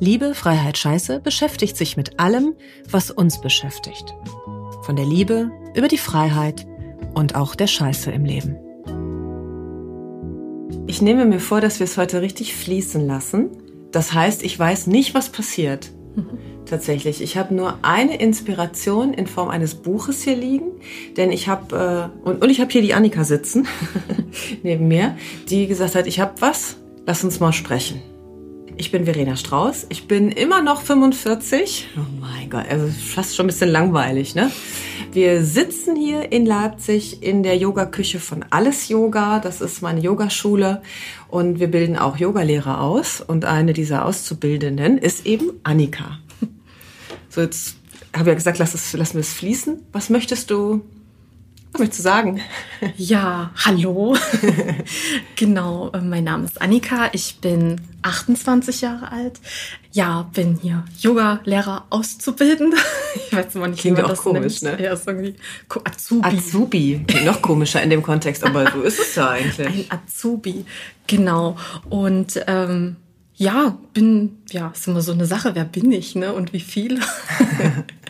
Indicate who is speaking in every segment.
Speaker 1: Liebe, Freiheit, Scheiße beschäftigt sich mit allem, was uns beschäftigt. Von der Liebe über die Freiheit und auch der Scheiße im Leben.
Speaker 2: Ich nehme mir vor, dass wir es heute richtig fließen lassen. Das heißt, ich weiß nicht, was passiert. Tatsächlich. Ich habe nur eine Inspiration in Form eines Buches hier liegen, denn ich habe äh, und, und ich habe hier die Annika sitzen neben mir, die gesagt hat, ich habe was, lass uns mal sprechen. Ich bin Verena Strauß. Ich bin immer noch 45. Oh mein Gott, also fast schon ein bisschen langweilig, ne? Wir sitzen hier in Leipzig in der Yogaküche von Alles Yoga. Das ist meine Yogaschule und wir bilden auch Yogalehrer aus. Und eine dieser Auszubildenden ist eben Annika. So, jetzt habe ich ja gesagt, lass, es, lassen wir es fließen. Was möchtest du möchtest du sagen?
Speaker 3: Ja, hallo. genau, äh, mein Name ist Annika. Ich bin 28 Jahre alt. Ja, bin hier Yoga-Lehrer auszubilden. Ich weiß immer nicht,
Speaker 2: Klingt
Speaker 3: wie man
Speaker 2: auch
Speaker 3: das
Speaker 2: komisch,
Speaker 3: nennt.
Speaker 2: ne?
Speaker 3: Ja, ist irgendwie Azubi.
Speaker 2: Azubi. Klingt noch komischer in dem Kontext, aber so ist es ja eigentlich.
Speaker 3: Ein Azubi, genau. Und ähm, ja, bin, ja, ist immer so eine Sache, wer bin ich, ne? Und wie viel?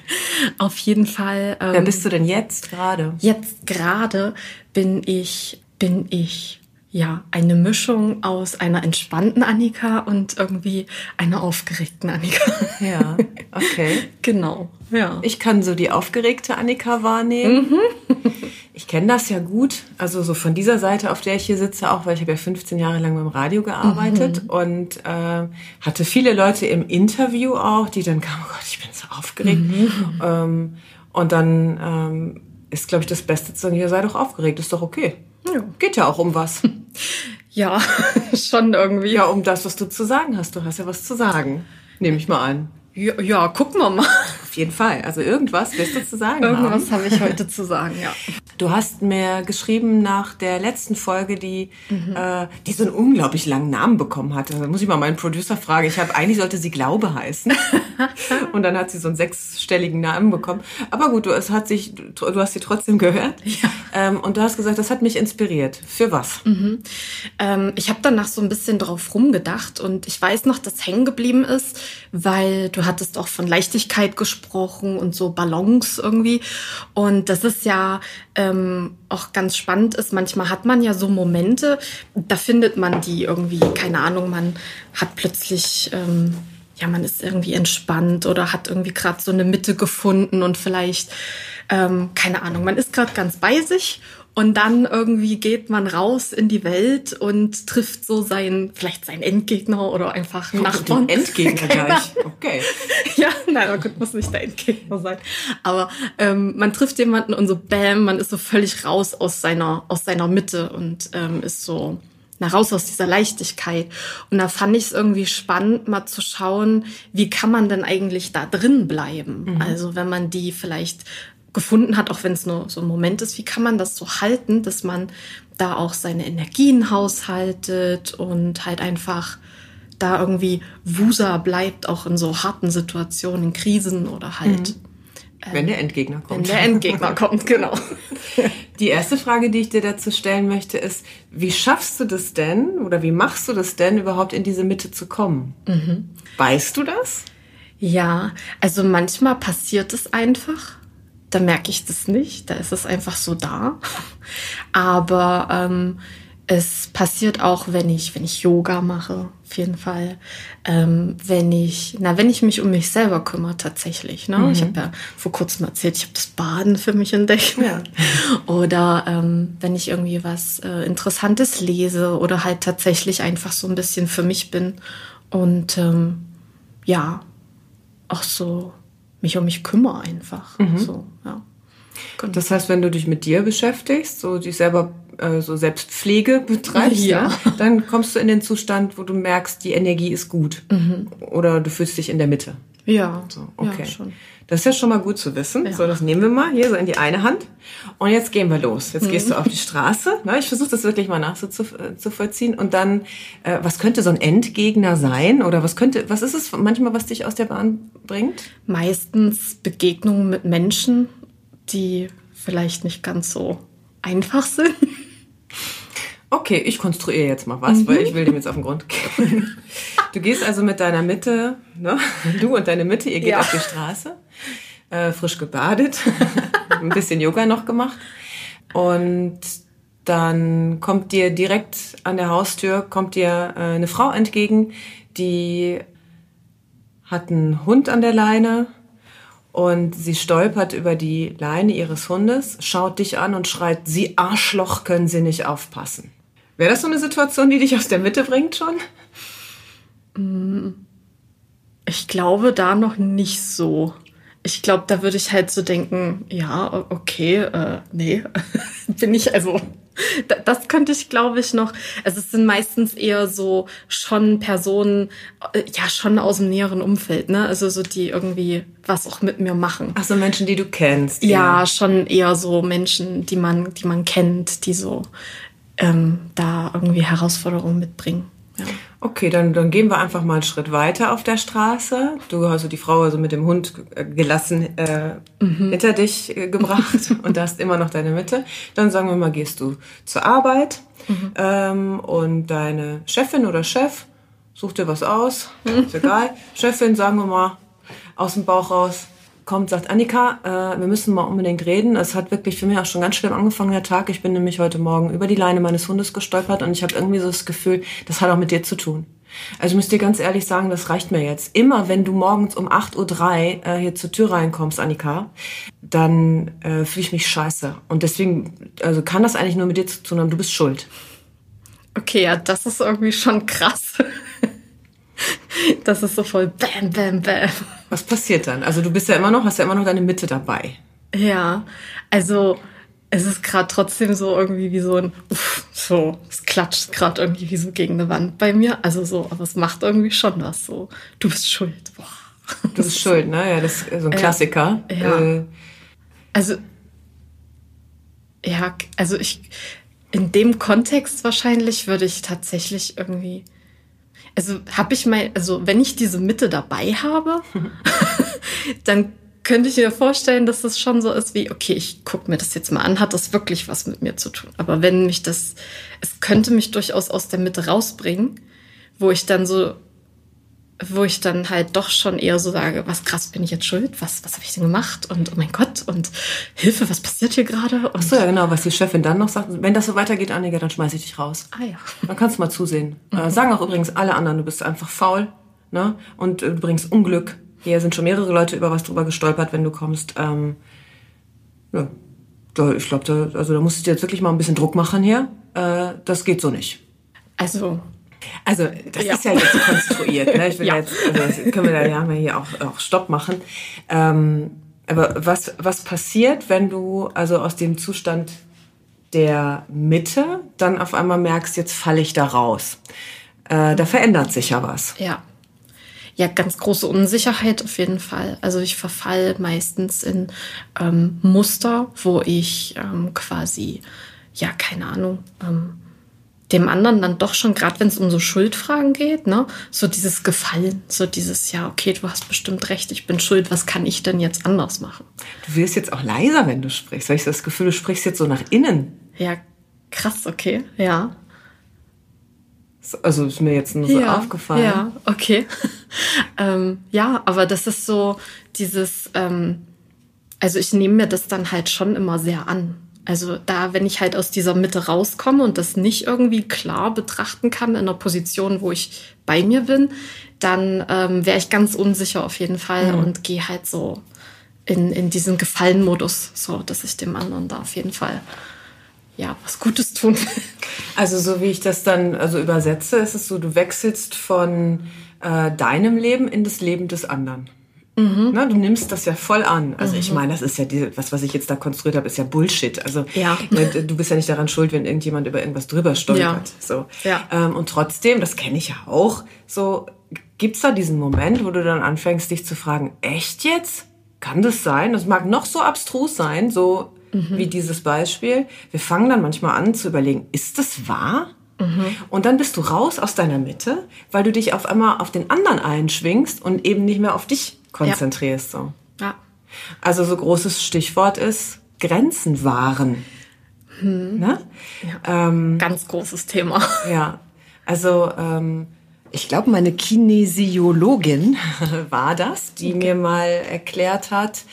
Speaker 3: Auf jeden Fall. Ähm,
Speaker 2: Wer bist du denn jetzt gerade?
Speaker 3: Jetzt gerade bin ich, bin ich ja eine Mischung aus einer entspannten Annika und irgendwie einer aufgeregten Annika.
Speaker 2: Ja, okay.
Speaker 3: genau, ja.
Speaker 2: Ich kann so die aufgeregte Annika wahrnehmen. Ich kenne das ja gut, also so von dieser Seite, auf der ich hier sitze, auch weil ich habe ja 15 Jahre lang beim Radio gearbeitet und äh, hatte viele Leute im Interview auch, die dann kamen, oh Gott, ich bin so aufgeregt. Ähm, und dann ähm, ist, glaube ich, das Beste zu sagen, ja, sei doch aufgeregt, ist doch okay.
Speaker 3: Ja.
Speaker 2: Geht ja auch um was.
Speaker 3: ja, schon irgendwie.
Speaker 2: Ja, um das, was du zu sagen hast. Du hast ja was zu sagen. Nehme ich mal an.
Speaker 3: Ja, ja, gucken wir mal.
Speaker 2: Auf jeden Fall. Also irgendwas wirst du zu sagen haben.
Speaker 3: Irgendwas habe ich heute zu sagen, ja.
Speaker 2: Du hast mir geschrieben nach der letzten Folge, die, äh, die so einen unglaublich langen Namen bekommen hatte. Da muss ich mal meinen Producer fragen. Ich habe eigentlich sollte sie Glaube heißen. Und dann hat sie so einen sechsstelligen Namen bekommen. Aber gut, du, es hat sich, du hast sie trotzdem gehört.
Speaker 3: Ja.
Speaker 2: Ähm, und du hast gesagt, das hat mich inspiriert. Für was?
Speaker 3: Ähm, ich habe danach so ein bisschen drauf rumgedacht und ich weiß noch, dass hängen geblieben ist, weil du hattest auch von Leichtigkeit gesprochen und so Balance irgendwie. Und das ist ja ähm, auch ganz spannend ist. Manchmal hat man ja so Momente, da findet man die irgendwie, keine Ahnung, man hat plötzlich ähm, ja, man ist irgendwie entspannt oder hat irgendwie gerade so eine Mitte gefunden und vielleicht, ähm, keine Ahnung, man ist gerade ganz bei sich und dann irgendwie geht man raus in die Welt und trifft so seinen, vielleicht seinen Endgegner oder einfach einen Nachbarn.
Speaker 2: Den Endgegner
Speaker 3: Keine
Speaker 2: gleich. Okay.
Speaker 3: ja, nein, oh Gott, muss nicht der Endgegner sein. Aber ähm, man trifft jemanden und so bam, man ist so völlig raus aus seiner, aus seiner Mitte und ähm, ist so na, raus aus dieser Leichtigkeit. Und da fand ich es irgendwie spannend, mal zu schauen, wie kann man denn eigentlich da drin bleiben? Also wenn man die vielleicht gefunden hat, auch wenn es nur so ein Moment ist, wie kann man das so halten, dass man da auch seine Energien haushaltet und halt einfach da irgendwie wuser bleibt, auch in so harten Situationen, in Krisen oder halt,
Speaker 2: Wenn der Endgegner
Speaker 3: wenn
Speaker 2: kommt.
Speaker 3: der Endgegner kommt, genau.
Speaker 2: Die erste Frage, die ich dir dazu stellen möchte, ist, wie schaffst du das denn oder wie machst du das denn überhaupt in diese Mitte zu kommen? Weißt du das?
Speaker 3: Ja, also manchmal passiert es einfach. Da merke ich das nicht. Da ist es einfach so da. Aber ähm, es passiert auch, wenn ich, wenn ich Yoga mache, auf jeden Fall. Ähm, wenn ich, na, wenn ich mich um mich selber kümmere, tatsächlich. Ne? Ich habe ja vor kurzem erzählt, ich habe das Baden für mich entdeckt.
Speaker 2: Ja.
Speaker 3: Oder ähm, wenn ich irgendwie was äh, Interessantes lese oder halt tatsächlich einfach so ein bisschen für mich bin und ähm, ja, auch so mich um mich kümmere einfach. So, ja. Genau.
Speaker 2: Das heißt, wenn du dich mit dir beschäftigst, so dich selber äh, so Selbstpflege betreibst, ja. ja. dann kommst du in den Zustand, wo du merkst, die Energie ist gut. Mhm. Oder du fühlst dich in der Mitte.
Speaker 3: Ja.
Speaker 2: So, okay. Ja, schon. Das ist ja schon mal gut zu wissen. Ja. So, das nehmen wir mal hier so in die eine Hand. Und jetzt gehen wir los. Jetzt mhm. gehst du auf die Straße. Ne? Ich versuche das wirklich mal nachzuvollziehen. Äh, Und dann, äh, was könnte so ein Endgegner sein? Oder was könnte, was ist es manchmal, was dich aus der Bahn bringt?
Speaker 3: Meistens Begegnungen mit Menschen, die vielleicht nicht ganz so einfach sind.
Speaker 2: Okay, ich konstruiere jetzt mal was, mhm. weil ich will dem jetzt auf den Grund gehen. Du gehst also mit deiner Mitte, ne? du und deine Mitte, ihr geht ja. auf die Straße, äh, frisch gebadet, ein bisschen Yoga noch gemacht und dann kommt dir direkt an der Haustür kommt dir äh, eine Frau entgegen, die hat einen Hund an der Leine und sie stolpert über die Leine ihres Hundes, schaut dich an und schreit, Sie Arschloch, können Sie nicht aufpassen. Wäre das so eine Situation, die dich aus der Mitte bringt schon?
Speaker 3: Mm, ich glaube da noch nicht so. Ich glaube, da würde ich halt so denken, ja, okay, äh, nee, bin ich also. Das könnte ich, glaube ich, noch. Also es sind meistens eher so schon Personen, äh, ja, schon aus dem näheren Umfeld, ne? Also so die irgendwie was auch mit mir machen.
Speaker 2: Ach so, Menschen, die du kennst.
Speaker 3: Ja, ja, schon eher so Menschen, die man, die man kennt, die so ähm, da irgendwie Herausforderungen mitbringen. Ja.
Speaker 2: Okay, dann, dann gehen wir einfach mal einen Schritt weiter auf der Straße. Du hast also die Frau also mit dem Hund äh, gelassen äh, mhm. hinter dich äh, gebracht und da hast immer noch deine Mitte. Dann sagen wir mal, gehst du zur Arbeit mhm. ähm, und deine Chefin oder Chef sucht dir was aus, mhm. ist egal. Chefin, sagen wir mal, aus dem Bauch raus, kommt, sagt Annika, äh, wir müssen mal unbedingt reden. Es hat wirklich für mich auch schon ganz schlimm angefangen, der Tag. Ich bin nämlich heute Morgen über die Leine meines Hundes gestolpert und ich habe irgendwie so das Gefühl, das hat auch mit dir zu tun. Also ich muss dir ganz ehrlich sagen, das reicht mir jetzt. Immer wenn du morgens um 8.03 Uhr äh, hier zur Tür reinkommst, Annika, dann äh, fühle ich mich scheiße. Und deswegen, also kann das eigentlich nur mit dir zu tun haben, du bist schuld.
Speaker 3: Okay, ja, das ist irgendwie schon krass. Das ist so voll bam, bam, bam.
Speaker 2: Was passiert dann? Also du bist ja immer noch, hast ja immer noch deine Mitte dabei.
Speaker 3: Ja, also es ist gerade trotzdem so irgendwie wie so ein, uff, so, es klatscht gerade irgendwie wie so gegen eine Wand bei mir. Also so, aber es macht irgendwie schon was so. Du bist schuld. Boah.
Speaker 2: Du bist schuld, ne? Ja, das ist so ein Klassiker.
Speaker 3: Äh, ja. Äh. Also, ja, also ich, in dem Kontext wahrscheinlich würde ich tatsächlich irgendwie also habe ich mal, also wenn ich diese Mitte dabei habe, dann könnte ich mir vorstellen, dass das schon so ist wie, okay, ich gucke mir das jetzt mal an, hat das wirklich was mit mir zu tun? Aber wenn mich das, es könnte mich durchaus aus der Mitte rausbringen, wo ich dann so wo ich dann halt doch schon eher so sage, was krass, bin ich jetzt schuld? Was, was habe ich denn gemacht? Und oh mein Gott, und Hilfe, was passiert hier gerade?
Speaker 2: Ach so, ja genau, was die Chefin dann noch sagt, wenn das so weitergeht, Annika, dann schmeiße ich dich raus.
Speaker 3: Ah ja.
Speaker 2: Dann kannst du mal zusehen. Mhm. Äh, sagen auch übrigens alle anderen, du bist einfach faul ne? und äh, du bringst Unglück. Hier sind schon mehrere Leute über was drüber gestolpert, wenn du kommst. Ähm, ja, ich glaube, da, also da musst du dir jetzt wirklich mal ein bisschen Druck machen hier. Äh, das geht so nicht.
Speaker 3: Also
Speaker 2: also das ja. ist ja jetzt konstruiert. Ne? Ich will ja. jetzt, also können wir da ja mal hier auch, auch Stopp machen. Ähm, aber was, was passiert, wenn du also aus dem Zustand der Mitte dann auf einmal merkst, jetzt falle ich da raus? Äh, da verändert sich ja was.
Speaker 3: Ja. Ja, ganz große Unsicherheit auf jeden Fall. Also ich verfall meistens in ähm, Muster, wo ich ähm, quasi, ja, keine Ahnung, ähm, dem anderen dann doch schon, gerade wenn es um so Schuldfragen geht, ne, so dieses Gefallen, so dieses, ja, okay, du hast bestimmt recht, ich bin schuld, was kann ich denn jetzt anders machen?
Speaker 2: Du wirst jetzt auch leiser, wenn du sprichst. Habe ich das Gefühl, du sprichst jetzt so nach innen.
Speaker 3: Ja, krass, okay, ja.
Speaker 2: Also ist mir jetzt nur so ja, aufgefallen.
Speaker 3: Ja, okay. ähm, ja, aber das ist so dieses, ähm, also ich nehme mir das dann halt schon immer sehr an. Also da, wenn ich halt aus dieser Mitte rauskomme und das nicht irgendwie klar betrachten kann in einer Position, wo ich bei mir bin, dann ähm, wäre ich ganz unsicher auf jeden Fall mhm. und gehe halt so in, in diesen Gefallen-Modus, so dass ich dem anderen da auf jeden Fall ja was Gutes tun will.
Speaker 2: Also so wie ich das dann also übersetze, ist es so, du wechselst von äh, deinem Leben in das Leben des anderen. Mhm. Na, du nimmst das ja voll an. Also mhm. ich meine, das ist ja die, was, was ich jetzt da konstruiert habe, ist ja Bullshit. Also ja. Ne, du bist ja nicht daran schuld, wenn irgendjemand über irgendwas drüber stolpert. Ja. So. Ja. Ähm, und trotzdem, das kenne ich ja auch, so gibt's da diesen Moment, wo du dann anfängst, dich zu fragen, echt jetzt? Kann das sein? Das mag noch so abstrus sein, so mhm. wie dieses Beispiel. Wir fangen dann manchmal an zu überlegen, ist das wahr? Mhm. Und dann bist du raus aus deiner Mitte, weil du dich auf einmal auf den anderen einschwingst und eben nicht mehr auf dich konzentrierst. Ja. So. Ja. Also so großes Stichwort ist Grenzen wahren.
Speaker 3: Hm. Ne? Ja. Ähm, Ganz großes Thema.
Speaker 2: Ja. Also ähm, ich glaube, meine Kinesiologin war das, die okay. mir mal erklärt hat,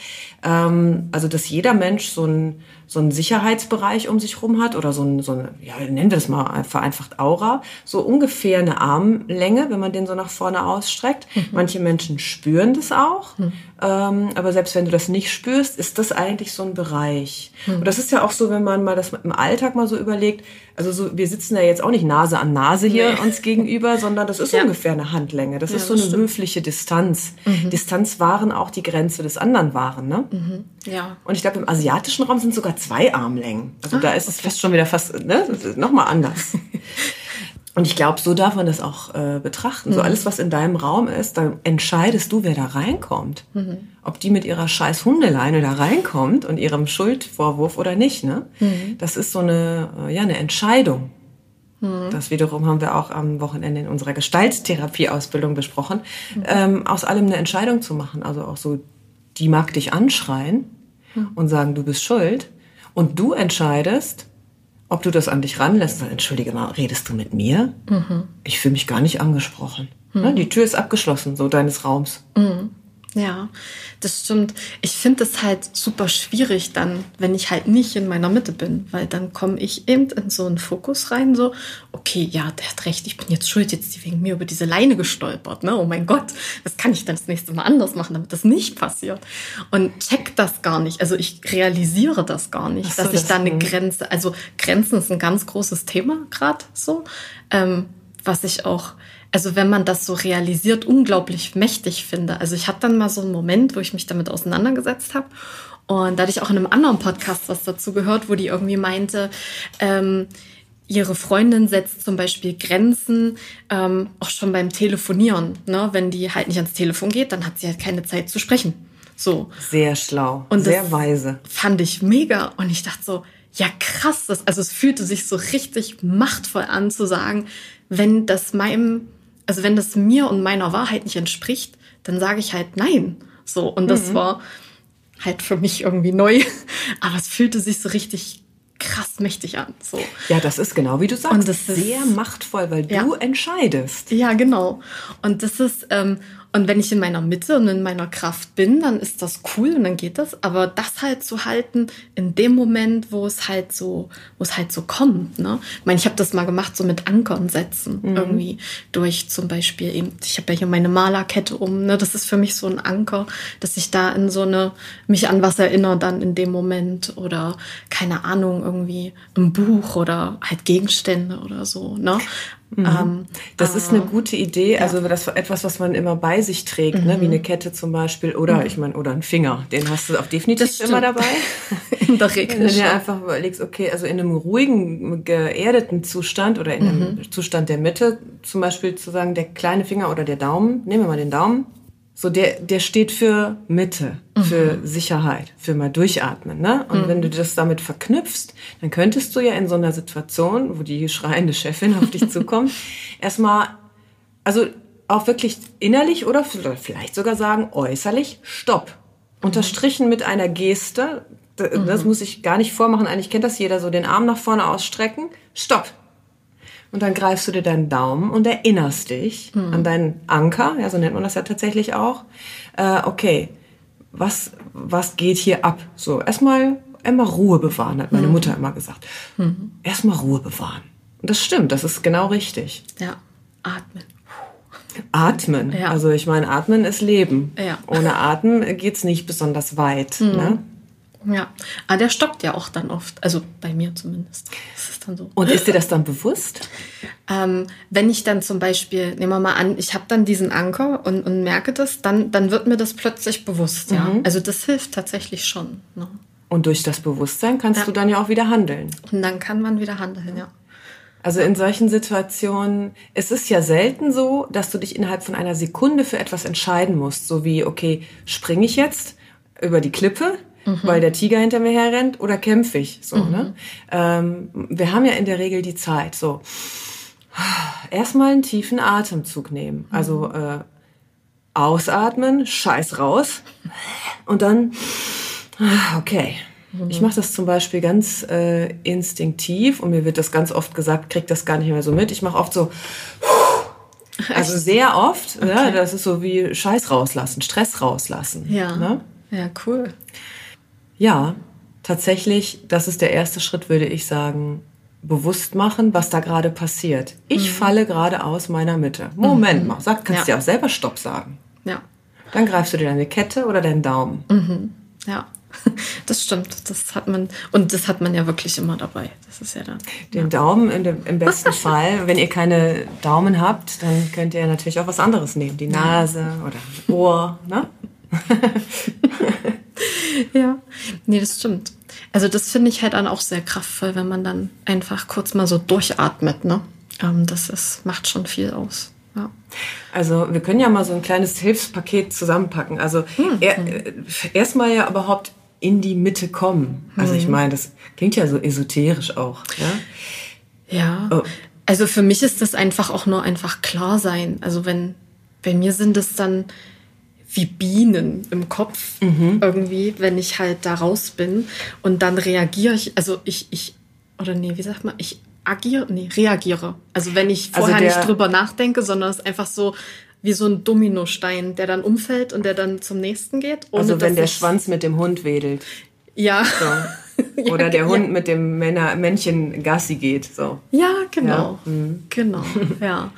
Speaker 2: ähm, also dass jeder Mensch so ein so einen Sicherheitsbereich um sich rum hat oder so ein, so ein ja, nennen wir das mal vereinfacht Aura, so ungefähr eine Armlänge, wenn man den so nach vorne ausstreckt. Mhm. Manche Menschen spüren das auch, mhm. ähm, aber selbst wenn du das nicht spürst, ist das eigentlich so ein Bereich. Mhm. Und das ist ja auch so, wenn man mal das im Alltag mal so überlegt, also so, wir sitzen ja jetzt auch nicht Nase an Nase hier nee. uns gegenüber, sondern das ist ja. ungefähr eine Handlänge. Das ja, ist so eine stimmt. höfliche Distanz. Mhm. Distanz waren auch die Grenze des anderen waren, ne? Mhm. Ja. Und ich glaube, im asiatischen Raum sind sogar zwei Armlängen. Also ah, da ist okay. es fast schon wieder fast, ne? Nochmal anders. Und ich glaube, so darf man das auch äh, betrachten. Mhm. So alles, was in deinem Raum ist, da entscheidest du, wer da reinkommt. Mhm. Ob die mit ihrer scheiß Hundeleine da reinkommt und ihrem Schuldvorwurf oder nicht. Ne? Mhm. Das ist so eine, äh, ja, eine Entscheidung. Mhm. Das wiederum haben wir auch am Wochenende in unserer Gestalttherapie-Ausbildung besprochen, mhm. ähm, aus allem eine Entscheidung zu machen. Also auch so, die mag dich anschreien mhm. und sagen, du bist schuld. Und du entscheidest, ob du das an dich ranlässt. Dann, entschuldige mal, redest du mit mir? Mhm. Ich fühle mich gar nicht angesprochen. Mhm. Die Tür ist abgeschlossen, so deines Raums.
Speaker 3: Mhm. Ja, das stimmt. Ich finde es halt super schwierig dann, wenn ich halt nicht in meiner Mitte bin, weil dann komme ich eben in so einen Fokus rein, so, okay, ja, der hat recht, ich bin jetzt schuld, jetzt die wegen mir über diese Leine gestolpert, ne? Oh mein Gott, was kann ich dann das nächste Mal anders machen, damit das nicht passiert? Und check das gar nicht. Also ich realisiere das gar nicht, so, dass ich da eine Grenze, also Grenzen ist ein ganz großes Thema gerade so, ähm, was ich auch also wenn man das so realisiert, unglaublich mächtig finde. Also ich hatte dann mal so einen Moment, wo ich mich damit auseinandergesetzt habe. Und da hatte ich auch in einem anderen Podcast was dazu gehört, wo die irgendwie meinte, ähm, ihre Freundin setzt zum Beispiel Grenzen, ähm, auch schon beim Telefonieren. Ne? Wenn die halt nicht ans Telefon geht, dann hat sie halt keine Zeit zu sprechen. So.
Speaker 2: Sehr schlau. Und sehr weise.
Speaker 3: Fand ich mega. Und ich dachte so, ja krass, das, also es fühlte sich so richtig machtvoll an zu sagen, wenn das meinem also wenn das mir und meiner Wahrheit nicht entspricht, dann sage ich halt nein. So, und das mhm. war halt für mich irgendwie neu. Aber es fühlte sich so richtig krass mächtig an. So.
Speaker 2: Ja, das ist genau wie du sagst. Und das ist sehr machtvoll, weil ja. du entscheidest.
Speaker 3: Ja, genau. Und das ist, ähm, und wenn ich in meiner Mitte und in meiner Kraft bin, dann ist das cool und dann geht das. Aber das halt zu halten in dem Moment, wo es halt so, wo es halt so kommt. Ne? Ich meine, ich habe das mal gemacht, so mit Ankern setzen. Mhm. Irgendwie durch zum Beispiel eben, ich habe ja hier meine Malerkette um. Ne? Das ist für mich so ein Anker, dass ich da in so eine, mich an was erinnere dann in dem Moment. Oder keine Ahnung, irgendwie ein Buch oder halt Gegenstände oder so. Ne?
Speaker 2: Mhm. Ähm, das ist eine gute Idee, also das etwas, was man immer bei sich trägt, mhm. ne? wie mhm. eine Kette zum Beispiel oder mhm. ich meine oder ein Finger, den hast du auch definitiv immer dabei. in der Regel. Wenn du dir einfach überlegst, okay, also in einem ruhigen, geerdeten Zustand oder in einem mhm. Zustand der Mitte, zum Beispiel zu sagen, der kleine Finger oder der Daumen, nehmen wir mal den Daumen, so der, der steht für Mitte, für mhm. Sicherheit, für mal durchatmen. Ne? Und mhm. wenn du das damit verknüpfst, dann könntest du ja in so einer Situation, wo die schreiende Chefin auf dich zukommt, erstmal, also auch wirklich innerlich oder vielleicht sogar sagen, äußerlich, stopp. Mhm. Unterstrichen mit einer Geste, das mhm. muss ich gar nicht vormachen, eigentlich kennt das jeder, so den Arm nach vorne ausstrecken, stopp. Und dann greifst du dir deinen Daumen und erinnerst dich mhm. an deinen Anker, ja, so nennt man das ja tatsächlich auch. Äh, okay, was, was geht hier ab? So, erstmal, immer Ruhe bewahren, hat meine mhm. Mutter immer gesagt. Mhm. Erstmal Ruhe bewahren. Und das stimmt, das ist genau richtig.
Speaker 3: Ja, atmen.
Speaker 2: Atmen. Ja. Also ich meine, atmen ist Leben. Ja. Ohne Atmen geht's nicht besonders weit. Mhm. Ne?
Speaker 3: Ja, aber der stockt ja auch dann oft. Also bei mir zumindest. Das
Speaker 2: ist dann so. Und ist dir das dann bewusst?
Speaker 3: ähm, wenn ich dann zum Beispiel, nehmen wir mal an, ich habe dann diesen Anker und, und merke das, dann, dann wird mir das plötzlich bewusst. Ja?
Speaker 2: Mhm.
Speaker 3: Also das hilft tatsächlich schon. Ne?
Speaker 2: Und durch das Bewusstsein kannst
Speaker 3: Ja.
Speaker 2: du dann ja auch wieder handeln.
Speaker 3: Und dann kann man wieder handeln, ja.
Speaker 2: Also in solchen Situationen, es ist ja selten so, dass du dich innerhalb von einer Sekunde für etwas entscheiden musst. So wie, okay, springe ich jetzt über die Klippe, weil der Tiger hinter mir herrennt, oder kämpfe ich? So, ne? Ähm, wir haben ja in der Regel die Zeit. So, erstmal einen tiefen Atemzug nehmen. Also äh, ausatmen, scheiß raus. Und dann, okay. Ich mache das zum Beispiel ganz äh, instinktiv und mir wird das ganz oft gesagt, krieg das gar nicht mehr so mit. Ich mache oft so, also sehr oft, ja, das ist so wie Scheiß rauslassen, Stress rauslassen.
Speaker 3: Ja.
Speaker 2: Ne?
Speaker 3: Ja, cool.
Speaker 2: Ja, tatsächlich, das ist der erste Schritt, würde ich sagen, bewusst machen, was da gerade passiert. Ich
Speaker 3: Mhm.
Speaker 2: falle gerade aus meiner Mitte. Moment mal, sag, kannst
Speaker 3: Ja.
Speaker 2: dir auch selber Stopp sagen.
Speaker 3: Ja.
Speaker 2: Dann greifst du dir deine Kette oder deinen Daumen.
Speaker 3: Ja. Das stimmt. Das hat man, und das hat man ja wirklich immer dabei. Das ist ja dann.
Speaker 2: Den Daumen in dem, im besten Fall. Wenn ihr keine Daumen habt, dann könnt ihr natürlich auch was anderes nehmen. Die Nase oder Ohr. Ne?
Speaker 3: Ja, nee, das stimmt. Also das finde ich halt dann auch sehr kraftvoll, wenn man dann einfach kurz mal so durchatmet, ne? Ähm, das ist, macht schon viel aus. Ja.
Speaker 2: Also wir können ja mal so ein kleines Hilfspaket zusammenpacken. Also er, äh, erstmal ja überhaupt in die Mitte kommen. Also ich meine, das klingt ja so esoterisch auch. Ja?
Speaker 3: Ja.
Speaker 2: Oh.
Speaker 3: Also für mich ist das einfach auch nur einfach klar sein. Also wenn, bei mir sind es dann wie Bienen im Kopf irgendwie, wenn ich halt da raus bin und dann reagiere ich, also ich, ich, oder nee, wie sagt man, ich agiere, nee, reagiere. Also wenn ich
Speaker 2: Also
Speaker 3: vorher
Speaker 2: der-
Speaker 3: nicht drüber nachdenke, sondern es ist einfach so wie so ein Dominostein, der dann umfällt und der dann zum nächsten geht.
Speaker 2: Also wenn der Schwanz mit dem Hund wedelt.
Speaker 3: Ja.
Speaker 2: So. Oder der Hund mit dem Männer, Männchen Gassi geht. So.
Speaker 3: Ja, genau.
Speaker 2: Ja, mhm.
Speaker 3: Genau, ja.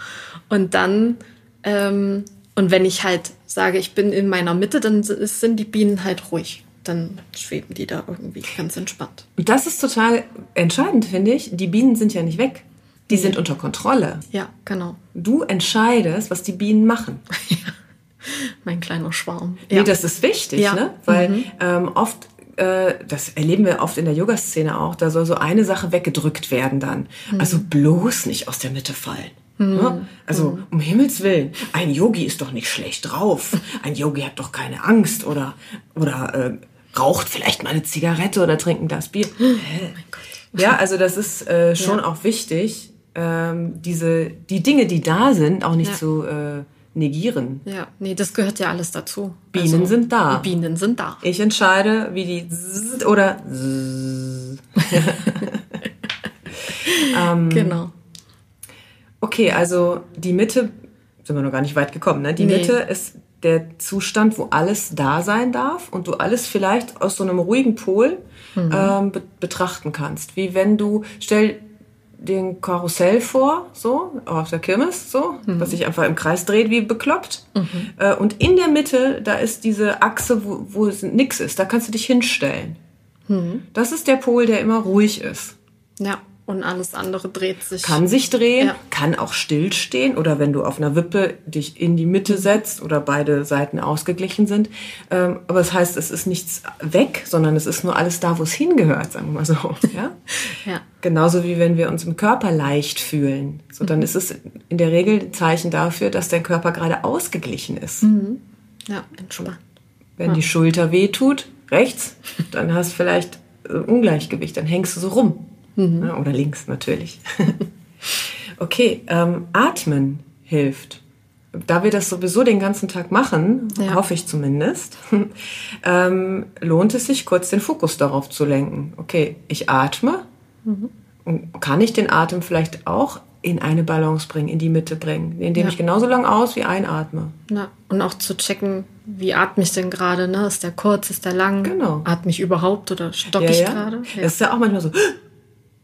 Speaker 3: Und dann, ähm, und wenn ich halt sage, ich bin in meiner Mitte, dann sind die Bienen halt ruhig. Dann schweben die da irgendwie ganz entspannt.
Speaker 2: Das ist total entscheidend, finde ich. Die Bienen sind ja nicht weg. Die sind unter Kontrolle.
Speaker 3: Ja, genau.
Speaker 2: Du entscheidest, was die Bienen machen.
Speaker 3: Mein kleiner Schwarm.
Speaker 2: Nee,
Speaker 3: Ja.
Speaker 2: das ist wichtig,
Speaker 3: Ja.
Speaker 2: ne? Weil ähm, oft, äh, das erleben wir oft in der Yoga-Szene auch, da soll so eine Sache weggedrückt werden dann. Also bloß nicht aus der Mitte fallen. Ne? Also um Himmels Willen, ein Yogi ist doch nicht schlecht drauf. Ein Yogi hat doch keine Angst oder, oder äh, raucht vielleicht mal eine Zigarette oder trinkt ein Glas Bier. Ja, also das ist äh, schon
Speaker 3: Ja.
Speaker 2: auch wichtig, ähm, diese, die Dinge, die da sind, auch nicht
Speaker 3: Ja.
Speaker 2: zu äh, negieren.
Speaker 3: ja, nee, das gehört ja alles dazu. Also,
Speaker 2: Bienen sind da.
Speaker 3: Bienen sind da.
Speaker 2: Ich entscheide, wie die Zzz oder Zzz. Ähm,
Speaker 3: Genau.
Speaker 2: Okay, also die Mitte, sind wir noch gar nicht weit gekommen, ne? Die
Speaker 3: Nee.
Speaker 2: Mitte ist der Zustand, wo alles da sein darf und du alles vielleicht aus so einem ruhigen Pol
Speaker 3: Mhm.
Speaker 2: ähm, be betrachten kannst. Wie wenn du, stell den Karussell vor, so, auf der Kirmes, so,
Speaker 3: Mhm.
Speaker 2: was sich einfach im Kreis dreht wie bekloppt. Äh, und in der Mitte, da ist diese Achse, wo, wo es nix ist. Da kannst du dich hinstellen.
Speaker 3: Mhm.
Speaker 2: Das ist der Pol, der immer ruhig ist.
Speaker 3: Ja, und alles andere dreht sich.
Speaker 2: Kann sich drehen,
Speaker 3: Ja.
Speaker 2: kann auch stillstehen oder wenn du auf einer Wippe dich in die Mitte setzt oder beide Seiten ausgeglichen sind. Ähm, aber das heißt, es ist nichts weg, sondern es ist nur alles da, wo es hingehört, sagen wir mal so. Ja?
Speaker 3: Ja.
Speaker 2: Genauso wie wenn wir uns im Körper leicht fühlen. So,
Speaker 3: Mhm.
Speaker 2: dann ist es in der Regel ein Zeichen dafür, dass der Körper gerade ausgeglichen ist.
Speaker 3: Mhm. Ja, entspannt.
Speaker 2: Wenn die Schulter wehtut, rechts, dann hast du vielleicht äh, Ungleichgewicht, dann hängst du so rum.
Speaker 3: Mhm.
Speaker 2: Ja, oder links natürlich. okay, ähm, atmen hilft. Da wir das sowieso den ganzen Tag machen,
Speaker 3: Ja.
Speaker 2: hoffe ich zumindest, ähm, lohnt es sich kurz den Fokus darauf zu lenken. Okay, ich atme.
Speaker 3: Mhm.
Speaker 2: Und kann ich den Atem vielleicht auch in eine Balance bringen, in die Mitte bringen, indem
Speaker 3: Ja.
Speaker 2: ich genauso lang aus wie einatme.
Speaker 3: Ja, und auch zu checken, wie atme ich denn gerade, ne? Ist der kurz, ist der lang?
Speaker 2: Genau.
Speaker 3: Atme ich überhaupt oder stocke ich gerade?
Speaker 2: Das ist ja auch manchmal so,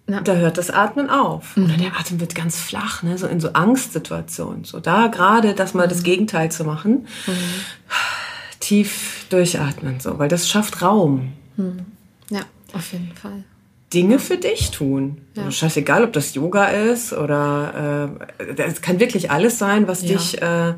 Speaker 3: Ja.
Speaker 2: da hört das Atmen auf. Oder der Atem wird ganz flach, ne? so in so Angstsituationen. So da gerade das mal das Gegenteil zu machen. Tief durchatmen, so, weil das schafft Raum.
Speaker 3: Ja, auf jeden Fall.
Speaker 2: Dinge für dich tun. Ja. Also scheißegal, ob das Yoga ist oder äh, es kann wirklich alles sein, was ja. dich, äh,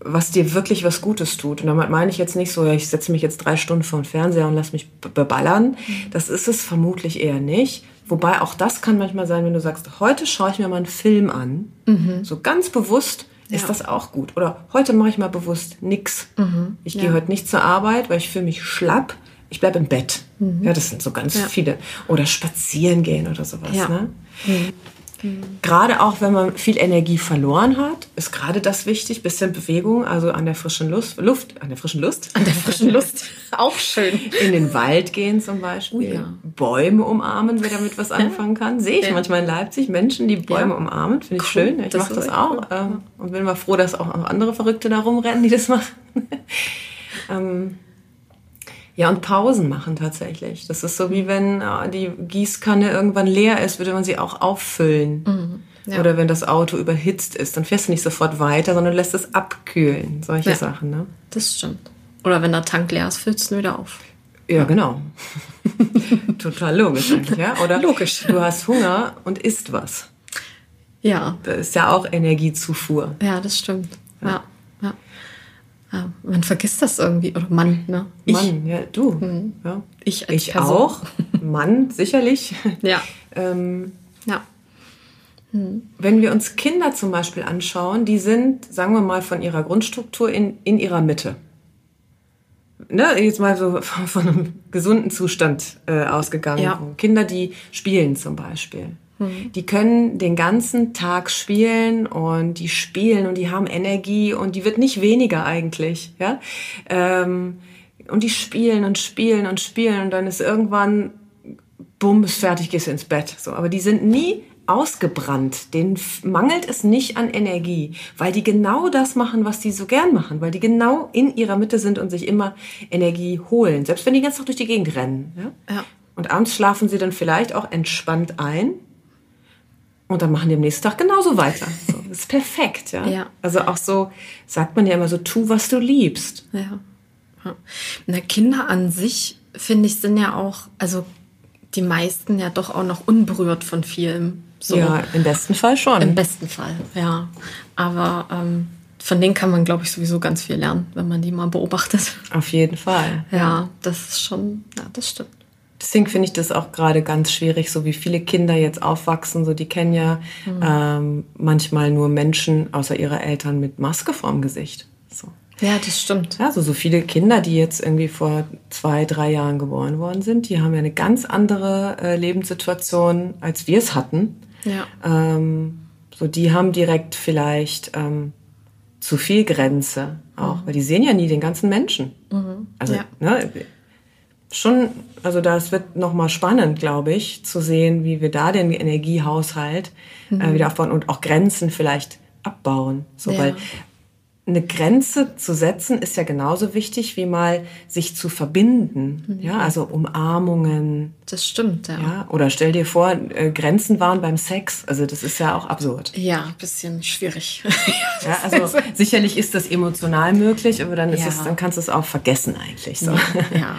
Speaker 2: was dir wirklich was Gutes tut. Und damit meine ich jetzt nicht so, ich setze mich jetzt drei Stunden vor den Fernseher und lass mich beballern. Mhm. Das ist es vermutlich eher nicht. Wobei auch das kann manchmal sein, wenn du sagst, heute schaue ich mir mal einen Film an, mhm. so ganz bewusst ist ja. das auch gut. Oder heute mache ich mal bewusst nix. Mhm. Ich gehe heute nicht zur Arbeit, weil ich fühle mich schlapp ich bleibe im Bett. Mhm. Ja, das sind so ganz ja. viele. Oder spazieren gehen oder sowas. Ja. Ne? Mhm. Gerade auch, wenn man viel Energie verloren hat, ist gerade das wichtig. Bisschen Bewegung, also an der frischen Lust, Luft, an der frischen Lust.
Speaker 3: An der frischen Lust. auch schön.
Speaker 2: In den Wald gehen zum Beispiel. Oh, ja. Bäume umarmen, wer damit was anfangen kann. Sehe ich manchmal in Leipzig Menschen, die Bäume ja. umarmen. Finde ich cool. schön. Ich mache das auch. Cool. Ähm, und bin mal froh, dass auch andere Verrückte da rumrennen, die das machen. ähm, ja, und Pausen machen tatsächlich. Das ist so wie wenn äh, die Gießkanne irgendwann leer ist, würde man sie auch auffüllen. Mhm. Ja. Oder wenn das Auto überhitzt ist, dann fährst du nicht sofort weiter, sondern lässt es abkühlen. Solche ja, Sachen, ne?
Speaker 3: Das stimmt. Oder wenn der Tank leer ist, füllst du ihn wieder auf.
Speaker 2: Ja, genau. Total logisch eigentlich, ja? Oder logisch. Du hast Hunger und isst was. Ja. Das ist ja auch Energiezufuhr.
Speaker 3: Ja, das stimmt. ja. ja. Ja, man vergisst das irgendwie. Oder Mann, ne?
Speaker 2: Ich. Mann, ja, du. Mhm. Ja. Ich, ich Person. auch. Mann, sicherlich. Ja. ähm, ja. Mhm. Wenn wir uns Kinder zum Beispiel anschauen, die sind, sagen wir mal, von ihrer Grundstruktur in, in ihrer Mitte. Ne, jetzt mal so von einem gesunden Zustand äh, ausgegangen. Ja. Kinder, die spielen zum Beispiel. Mhm. Die können den ganzen Tag spielen und die spielen und die haben Energie und die wird nicht weniger eigentlich, ja. Ähm, und die spielen und spielen und spielen und dann ist irgendwann, bumm, ist fertig, gehst du ins Bett. So, aber die sind nie ausgebrannt. Denen mangelt es nicht an Energie, weil die genau das machen, was die so gern machen, weil die genau in ihrer Mitte sind und sich immer Energie holen, selbst wenn die ganz Tag durch die Gegend rennen. Ja? ja. Und abends schlafen sie dann vielleicht auch entspannt ein und dann machen die am nächsten Tag genauso weiter. So, das ist perfekt, ja? ja. Also auch so, sagt man ja immer so, tu, was du liebst. Ja.
Speaker 3: ja. Na, Kinder an sich, finde ich, sind ja auch, also die meisten ja doch auch noch unberührt von vielem.
Speaker 2: So. Ja, im besten Fall schon.
Speaker 3: Im besten Fall, ja. Aber ähm, von denen kann man, glaube ich, sowieso ganz viel lernen, wenn man die mal beobachtet.
Speaker 2: Auf jeden Fall.
Speaker 3: Ja, das ist schon, ja, das stimmt.
Speaker 2: Deswegen finde ich das auch gerade ganz schwierig, so wie viele Kinder jetzt aufwachsen, so die kennen ja mhm. ähm, manchmal nur Menschen außer ihrer Eltern mit Maske vorm Gesicht. So.
Speaker 3: Ja, das stimmt.
Speaker 2: Ja, so, so viele Kinder, die jetzt irgendwie vor zwei, drei Jahren geboren worden sind, die haben ja eine ganz andere äh, Lebenssituation, als wir es hatten. Ja. Ähm, so, die haben direkt vielleicht ähm, zu viel Grenze auch, mhm. weil die sehen ja nie den ganzen Menschen. Mhm. Also, ja. ne, schon, also das wird nochmal spannend, glaube ich, zu sehen, wie wir da den Energiehaushalt mhm. äh, wieder aufbauen und auch Grenzen vielleicht abbauen. So, ja. weil eine Grenze zu setzen ist ja genauso wichtig wie mal sich zu verbinden. Mhm. Ja, also Umarmungen.
Speaker 3: Das stimmt, ja.
Speaker 2: ja. Oder stell dir vor, äh, Grenzen waren beim Sex. Also das ist ja auch absurd.
Speaker 3: Ja, bisschen schwierig.
Speaker 2: ja, also sicherlich ist das emotional möglich, aber dann ist ja. es, dann kannst du es auch vergessen eigentlich. So.
Speaker 3: Ja.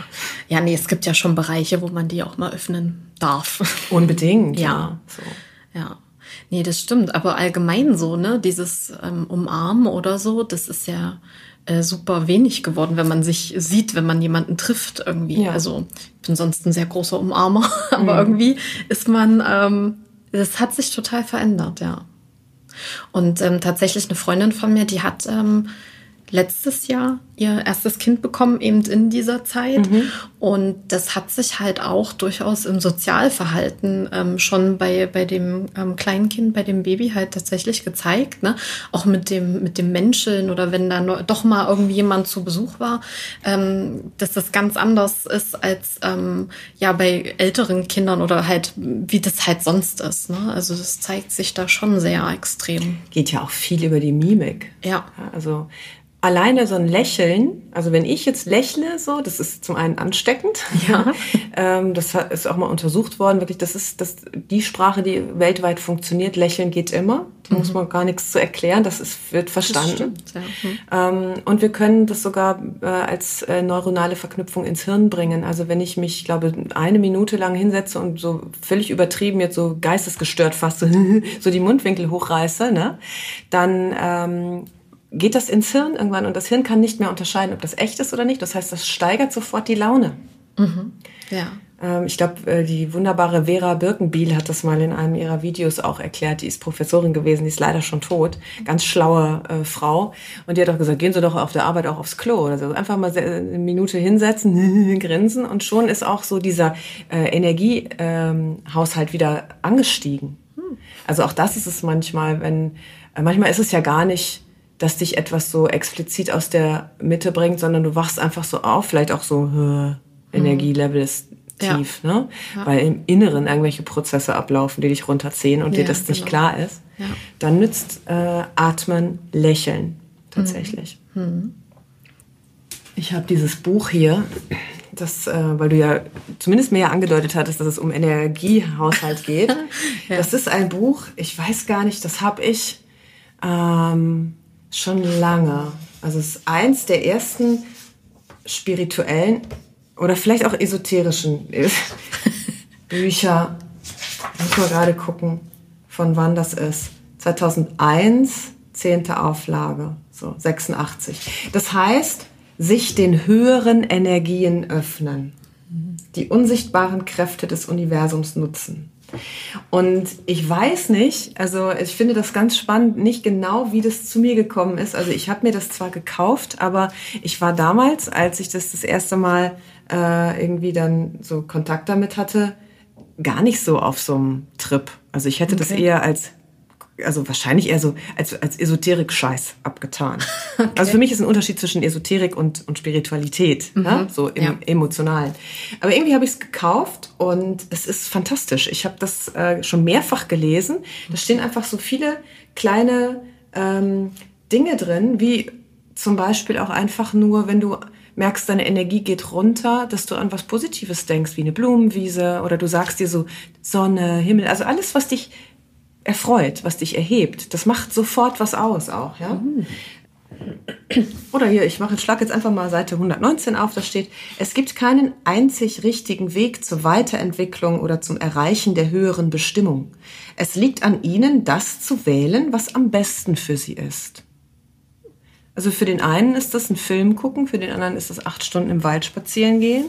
Speaker 3: ja, nee, es gibt ja schon Bereiche, wo man die auch mal öffnen darf.
Speaker 2: Unbedingt.
Speaker 3: Ja. Ja. So. ja. Nee, das stimmt. Aber allgemein so, ne, dieses ähm, Umarmen oder so, das ist ja äh, super wenig geworden, wenn man sich sieht, wenn man jemanden trifft irgendwie. Ja. Also ich bin sonst ein sehr großer Umarmer, aber mhm. irgendwie ist man, ähm, das hat sich total verändert, ja. Und ähm, tatsächlich eine Freundin von mir, die hat ähm, letztes Jahr ihr erstes Kind bekommen, eben in dieser Zeit. Mhm. Und das hat sich halt auch durchaus im Sozialverhalten ähm, schon bei, bei dem ähm, kleinen Kind, bei dem Baby halt tatsächlich gezeigt. Ne? Auch mit dem, mit dem Menscheln oder wenn da noch, doch mal irgendwie jemand zu Besuch war, ähm, dass das ganz anders ist als ähm, ja bei älteren Kindern oder halt wie das halt sonst ist. Ne? Also das zeigt sich da schon sehr extrem.
Speaker 2: Geht ja auch viel über die Mimik. Ja. Also alleine so ein Lächeln, also wenn ich jetzt lächle, so, das ist zum einen ansteckend. Ja. ähm, das ist auch mal untersucht worden. Wirklich, das ist das, die Sprache, die weltweit funktioniert. Lächeln geht immer. Da mhm. muss man gar nichts zu erklären. Das ist, wird verstanden. Stimmt, ja. mhm. ähm, und wir können das sogar äh, als äh, neuronale Verknüpfung ins Hirn bringen. Also wenn ich mich, glaube eine Minute lang hinsetze und so völlig übertrieben jetzt so geistesgestört fast so, so die Mundwinkel hochreiße, ne, dann ähm, geht das ins Hirn irgendwann und das Hirn kann nicht mehr unterscheiden, ob das echt ist oder nicht. Das heißt, das steigert sofort die Laune. Mhm. Ja. Ähm, ich glaube, äh, die wunderbare Vera Birkenbiel hat das mal in einem ihrer Videos auch erklärt. Die ist Professorin gewesen, die ist leider schon tot. Ganz schlaue äh, Frau. Und die hat auch gesagt, gehen Sie doch auf der Arbeit auch aufs Klo oder so. Einfach mal eine Minute hinsetzen, grinsen und schon ist auch so dieser äh, Energiehaushalt ähm, wieder angestiegen. Hm. Also auch das ist es manchmal, wenn, äh, manchmal ist es ja gar nicht dass dich etwas so explizit aus der Mitte bringt, sondern du wachst einfach so auf, vielleicht auch so, äh, Energielevel ist tief, ja. ne? Ja. Weil im Inneren irgendwelche Prozesse ablaufen, die dich runterziehen und ja, dir das genau. nicht klar ist. Dann nützt äh, Atmen, Lächeln tatsächlich. Mhm. mhm. Ich habe dieses Buch hier, das, äh, weil du ja zumindest mehr angedeutet hattest, dass es um Energiehaushalt geht. Das ist ein Buch, ich weiß gar nicht, das habe ich ähm, Schon lange. Also es ist eins der ersten spirituellen oder vielleicht auch esoterischen Bücher. Muss mal gerade gucken, von wann das ist. 2001, zehnte Auflage, so 86. Das heißt, sich den höheren Energien öffnen, die unsichtbaren Kräfte des Universums nutzen. Und ich weiß nicht, also ich finde das ganz spannend, nicht genau, wie das zu mir gekommen ist. Also ich habe mir das zwar gekauft, aber ich war damals, als ich das das erste Mal äh, irgendwie dann so Kontakt damit hatte, gar nicht so auf so einem Trip. Also ich hätte okay. das eher als also wahrscheinlich eher so als, als Esoterik-Scheiß abgetan. Okay. Also für mich ist ein Unterschied zwischen Esoterik und, und Spiritualität, mhm. ja? so im ja. Emotionalen. Aber irgendwie habe ich es gekauft und es ist fantastisch. Ich habe das äh, schon mehrfach gelesen. Da stehen einfach so viele kleine ähm, Dinge drin, wie zum Beispiel auch einfach nur, wenn du merkst, deine Energie geht runter, dass du an was Positives denkst, wie eine Blumenwiese oder du sagst dir so Sonne, Himmel, also alles, was dich erfreut, was dich erhebt. Das macht sofort was aus auch, ja. Oder hier, ich mache, schlag jetzt einfach mal Seite 119 auf, da steht, es gibt keinen einzig richtigen Weg zur Weiterentwicklung oder zum Erreichen der höheren Bestimmung. Es liegt an Ihnen, das zu wählen, was am besten für Sie ist. Also für den einen ist das ein Film gucken, für den anderen ist das acht Stunden im Wald spazieren gehen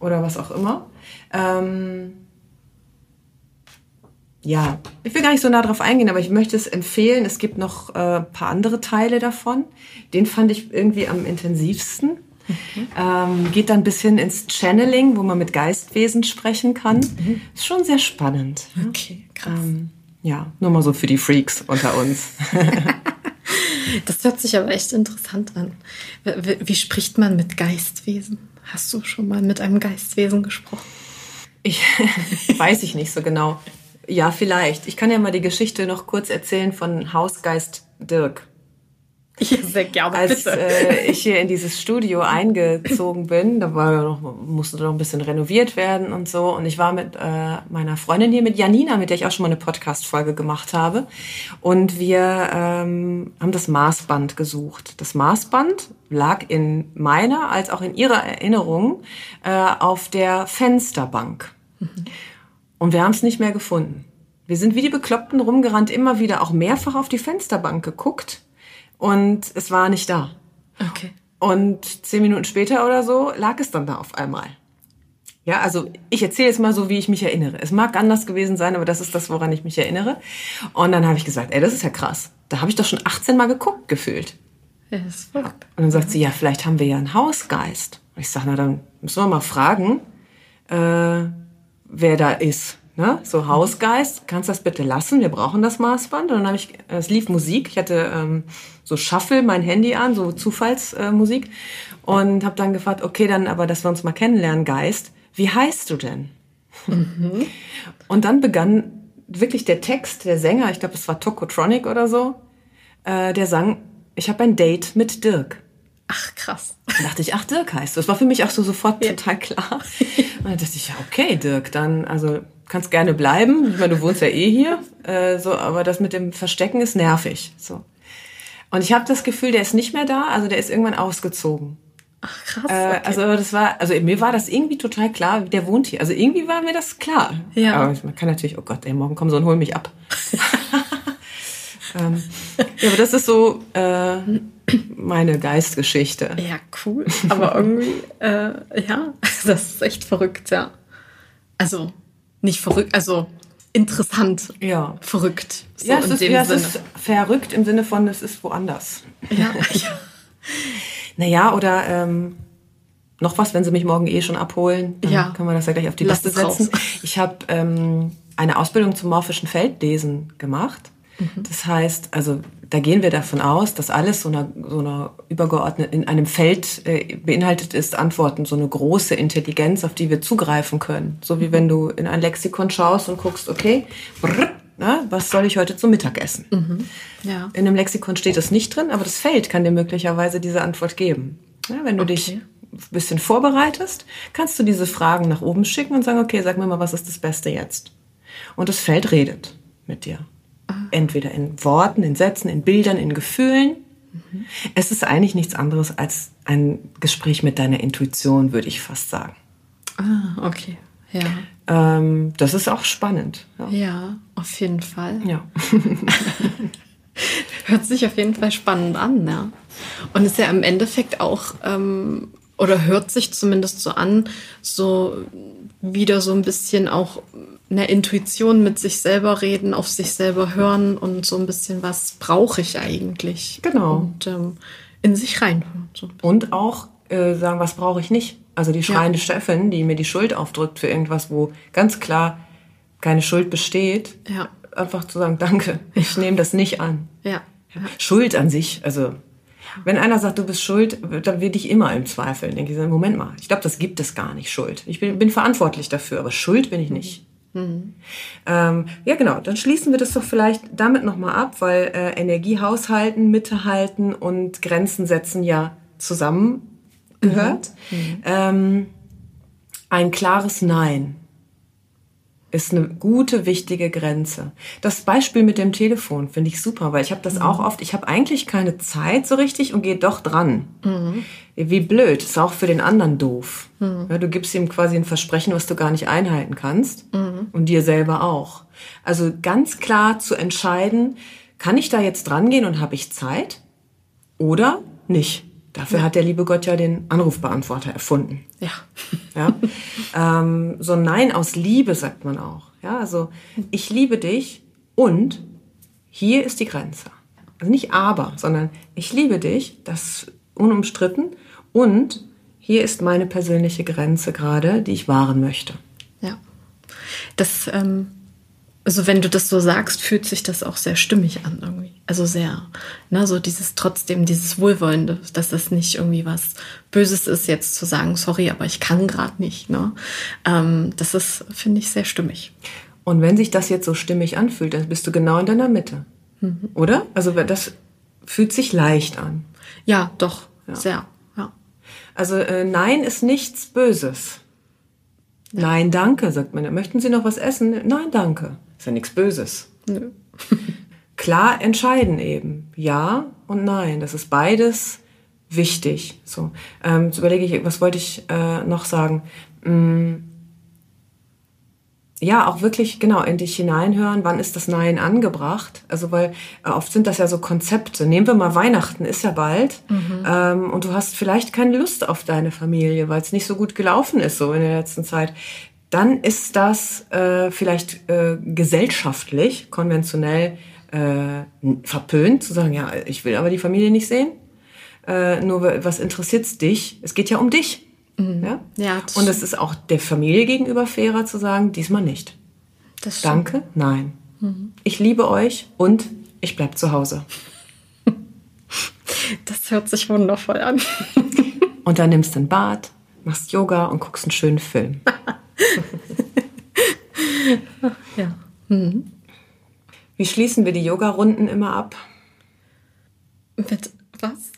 Speaker 2: oder was auch immer. Ähm, ja, ich will gar nicht so nah drauf eingehen, aber ich möchte es empfehlen. Es gibt noch äh, paar andere Teile davon. Den fand ich irgendwie am intensivsten. Mhm. Ähm, geht dann bis hin ins Channeling, wo man mit Geistwesen sprechen kann. Mhm. Ist schon sehr spannend. Okay, krass. Ähm, ja, nur mal so für die Freaks unter uns.
Speaker 3: das hört sich aber echt interessant an. Wie, wie spricht man mit Geistwesen? Hast du schon mal mit einem Geistwesen gesprochen?
Speaker 2: Ich weiß ich nicht so genau. Ja, vielleicht. Ich kann ja mal die Geschichte noch kurz erzählen von Hausgeist Dirk.
Speaker 3: Ja, sehr gerne.
Speaker 2: Als äh, ich hier in dieses Studio eingezogen bin, da war noch, musste noch ein bisschen renoviert werden und so. Und ich war mit äh, meiner Freundin hier, mit Janina, mit der ich auch schon mal eine Podcast-Folge gemacht habe. Und wir ähm, haben das Maßband gesucht. Das Maßband lag in meiner als auch in ihrer Erinnerung äh, auf der Fensterbank. Mhm. Und wir haben es nicht mehr gefunden. Wir sind wie die Bekloppten rumgerannt, immer wieder auch mehrfach auf die Fensterbank geguckt und es war nicht da. Okay. Und zehn Minuten später oder so lag es dann da auf einmal. Ja, also ich erzähle jetzt mal so, wie ich mich erinnere. Es mag anders gewesen sein, aber das ist das, woran ich mich erinnere. Und dann habe ich gesagt, ey, das ist ja krass. Da habe ich doch schon 18 Mal geguckt, gefühlt. Ja, das ist verrückt. Und dann sagt sie, ja, vielleicht haben wir ja einen Hausgeist. Und ich sage, na, dann müssen wir mal fragen, äh, wer da ist. Ne? So Hausgeist, kannst das bitte lassen? Wir brauchen das Maßband. Und dann habe ich, es lief Musik. Ich hatte ähm, so Shuffle mein Handy an, so Zufallsmusik. Äh, und habe dann gefragt, okay, dann aber, dass wir uns mal kennenlernen, Geist. Wie heißt du denn? Mhm. Und dann begann wirklich der Text, der Sänger, ich glaube, es war Tokotronic oder so, äh, der sang, ich habe ein Date mit Dirk.
Speaker 3: Ach, krass.
Speaker 2: Dann dachte ich, ach, Dirk heißt du. Das war für mich auch so sofort ja. total klar. Und dann dachte ich, ja, okay, Dirk, dann, also kannst gerne bleiben. Ich meine, du wohnst ja eh hier. Äh, so, aber das mit dem Verstecken ist nervig. So. Und ich habe das Gefühl, der ist nicht mehr da, also der ist irgendwann ausgezogen.
Speaker 3: Ach krass.
Speaker 2: Äh, okay. also das war, also mir war das irgendwie total klar, der wohnt hier. Also irgendwie war mir das klar.
Speaker 3: Ja.
Speaker 2: Aber man kann natürlich, oh Gott, ey, morgen kommen so und hol mich ab. ähm, ja, aber das ist so äh, meine Geistgeschichte.
Speaker 3: Ja, cool. Aber irgendwie, äh, ja, das ist echt verrückt, ja. Also nicht verrückt, also interessant.
Speaker 2: Ja.
Speaker 3: Verrückt.
Speaker 2: So ja, es, ist, ja es ist verrückt im Sinne von, es ist woanders.
Speaker 3: Ja, ja.
Speaker 2: Naja, oder ähm, noch was, wenn Sie mich morgen eh schon abholen, dann
Speaker 3: ja.
Speaker 2: können wir das ja gleich auf die
Speaker 3: Lass
Speaker 2: Liste setzen. Raus. Ich habe ähm, eine Ausbildung zum morphischen Feldlesen gemacht. Mhm. Das heißt, also da gehen wir davon aus, dass alles so einer, so einer übergeordneten, in einem Feld äh, beinhaltet ist, Antworten, so eine große Intelligenz, auf die wir zugreifen können. So wie mhm. wenn du in ein Lexikon schaust und guckst, okay, brrr, na, was soll ich heute zum Mittag essen?
Speaker 3: Mhm. Ja.
Speaker 2: In einem Lexikon steht es nicht drin, aber das Feld kann dir möglicherweise diese Antwort geben. Ja, wenn du okay. dich ein bisschen vorbereitest, kannst du diese Fragen nach oben schicken und sagen, okay, sag mir mal, was ist das Beste jetzt? Und das Feld redet mit dir. Entweder in Worten, in Sätzen, in Bildern, in Gefühlen. Mhm. Es ist eigentlich nichts anderes als ein Gespräch mit deiner Intuition, würde ich fast sagen.
Speaker 3: Ah, okay. Ja.
Speaker 2: Ähm, das ist auch spannend.
Speaker 3: Ja, ja auf jeden Fall.
Speaker 2: Ja.
Speaker 3: Hört sich auf jeden Fall spannend an, ja. Und ist ja im Endeffekt auch, ähm, oder hört sich zumindest so an, so wieder so ein bisschen auch eine Intuition mit sich selber reden, auf sich selber hören und so ein bisschen, was brauche ich eigentlich?
Speaker 2: Genau.
Speaker 3: Und ähm, in sich reinhören. So.
Speaker 2: Und auch äh, sagen, was brauche ich nicht? Also die schreiende ja. Chefin, die mir die Schuld aufdrückt für irgendwas, wo ganz klar keine Schuld besteht,
Speaker 3: ja.
Speaker 2: einfach zu sagen, danke, ich nehme das nicht an.
Speaker 3: Ja.
Speaker 2: ja. Schuld an sich, also wenn einer sagt, du bist schuld, dann werde ich immer im Zweifel. Denke ich, Moment mal, ich glaube, das gibt es gar nicht, Schuld. Ich bin, bin verantwortlich dafür, aber Schuld bin ich nicht. Mhm. Ähm, ja, genau. Dann schließen wir das doch vielleicht damit nochmal ab, weil äh, Energie haushalten, Mitte halten und Grenzen setzen ja zusammen gehört. Mhm. mhm. Ähm, ein klares Nein ist eine gute, wichtige Grenze. Das Beispiel mit dem Telefon finde ich super, weil ich habe das mhm. auch oft, ich habe eigentlich keine Zeit so richtig und gehe doch dran. Mhm. Wie blöd, ist auch für den anderen doof. Mhm. Ja, du gibst ihm quasi ein Versprechen, was du gar nicht einhalten kannst mhm. und dir selber auch. Also ganz klar zu entscheiden, kann ich da jetzt dran gehen und habe ich Zeit oder nicht? Dafür hat der liebe Gott ja den Anrufbeantworter erfunden.
Speaker 3: Ja.
Speaker 2: ja? Ähm, so Nein aus Liebe sagt man auch. Ja, also ich liebe dich und hier ist die Grenze. Also nicht aber, sondern ich liebe dich, das unumstritten und hier ist meine persönliche Grenze gerade, die ich wahren möchte.
Speaker 3: Ja. Das ähm, also wenn du das so sagst, fühlt sich das auch sehr stimmig an irgendwie. Also sehr, ne, so dieses trotzdem, dieses Wohlwollende, dass das nicht irgendwie was Böses ist, jetzt zu sagen, sorry, aber ich kann gerade nicht. Ne? Ähm, das ist, finde ich, sehr stimmig.
Speaker 2: Und wenn sich das jetzt so stimmig anfühlt, dann bist du genau in deiner Mitte. Mhm. Oder? Also das fühlt sich leicht an.
Speaker 3: Ja, doch, ja. sehr. Ja.
Speaker 2: Also äh, Nein ist nichts Böses. Ja. Nein, danke, sagt man. Möchten Sie noch was essen? Nein, danke. Ist ja nichts Böses.
Speaker 3: Nö.
Speaker 2: Klar entscheiden eben. Ja und nein. Das ist beides wichtig. So, ähm, jetzt überlege ich, was wollte ich äh, noch sagen? Mm, ja, auch wirklich genau in dich hineinhören, wann ist das Nein angebracht? Also weil äh, oft sind das ja so Konzepte. Nehmen wir mal Weihnachten, ist ja bald, mhm. ähm, und du hast vielleicht keine Lust auf deine Familie, weil es nicht so gut gelaufen ist so in der letzten Zeit dann ist das äh, vielleicht äh, gesellschaftlich, konventionell äh, verpönt, zu sagen, ja, ich will aber die Familie nicht sehen. Äh, nur was interessiert's dich? Es geht ja um dich.
Speaker 3: Mhm.
Speaker 2: Ja?
Speaker 3: ja
Speaker 2: Und es ist auch der Familie gegenüber fairer zu sagen, diesmal nicht. Danke, nein. Mhm. Ich liebe euch und ich bleib zu Hause.
Speaker 3: Das hört sich wundervoll an.
Speaker 2: und dann nimmst du ein Bad, machst Yoga und guckst einen schönen Film.
Speaker 3: ja. Mhm.
Speaker 2: Wie schließen wir die Yoga-Runden immer ab?
Speaker 3: Mit was?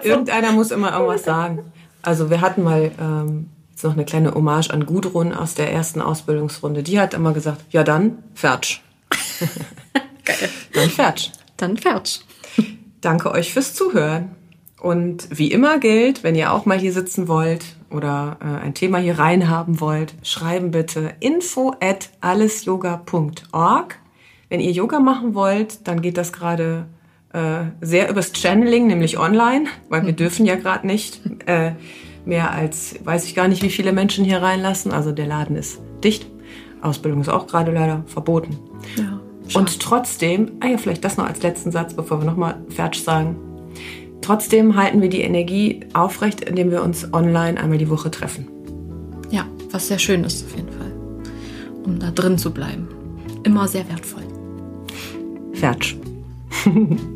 Speaker 2: Irgendeiner muss immer irgendwas sagen. Also wir hatten mal ähm, jetzt noch eine kleine Hommage an Gudrun aus der ersten Ausbildungsrunde. Die hat immer gesagt, ja dann, fertig. Geil. Dann fertig.
Speaker 3: Dann fertig.
Speaker 2: Danke euch fürs Zuhören. Und wie immer gilt, wenn ihr auch mal hier sitzen wollt oder äh, ein Thema hier reinhaben wollt, schreiben bitte info at allesyoga.org. Wenn ihr Yoga machen wollt, dann geht das gerade äh, sehr übers Channeling, nämlich online, weil wir mhm. dürfen ja gerade nicht äh, mehr als, weiß ich gar nicht, wie viele Menschen hier reinlassen. Also der Laden ist dicht. Ausbildung ist auch gerade leider verboten. Ja, Und trotzdem, ah ja, vielleicht das noch als letzten Satz, bevor wir nochmal fertig sagen. Trotzdem halten wir die Energie aufrecht, indem wir uns online einmal die Woche treffen.
Speaker 3: Ja, was sehr schön ist auf jeden Fall, um da drin zu bleiben. Immer sehr wertvoll.
Speaker 2: Fertig.